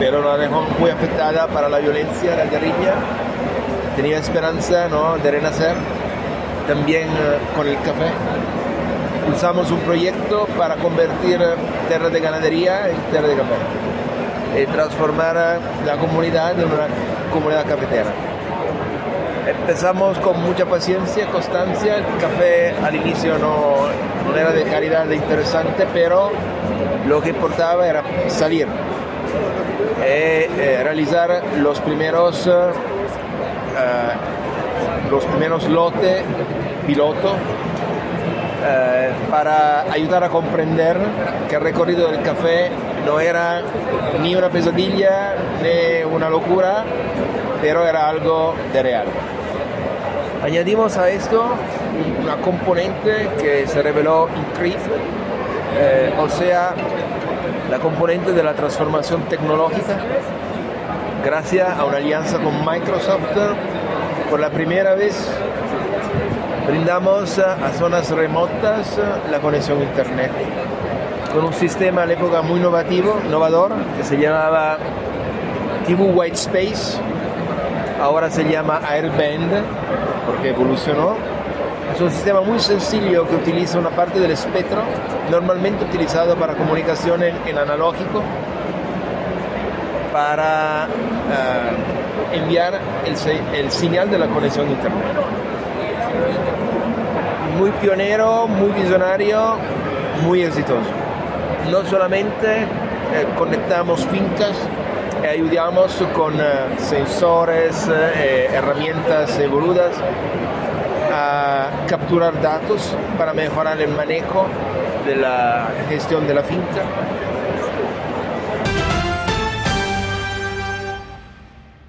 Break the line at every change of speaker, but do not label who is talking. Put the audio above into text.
pero la dejó muy afectada para la violencia, la guerrilla. Tenía esperanza ¿no? de renacer, también eh, con el café. Usamos un proyecto para convertir tierra de ganadería en tierra de café y transformar la comunidad en una comunidad cafetera. Empezamos con mucha paciencia, constancia. El café al inicio no, no era de calidad de interesante, pero lo que importaba era salir y eh, realizar los primeros, eh, los primeros lotes piloto eh, para ayudar a comprender que el recorrido del café no era ni una pesadilla ni una locura, pero era algo de real. Añadimos a esto una componente que se reveló increíble, eh, o sea, la componente de la transformación tecnológica, gracias a una alianza con Microsoft, por la primera vez brindamos a zonas remotas la conexión a Internet con un sistema a la época muy innovativo, innovador, que se llamaba TV White Space, ahora se llama Airband, porque evolucionó. Es un sistema muy sencillo que utiliza una parte del espectro, normalmente utilizado para comunicación en, analógico, para uh, enviar el, el, señal de la conexión a Internet. Muy pionero, muy visionario, muy exitoso. No solamente eh, conectamos fincas, ayudamos con uh, sensores, eh, herramientas evoludas capturar datos para mejorar el manejo de la gestión de la finca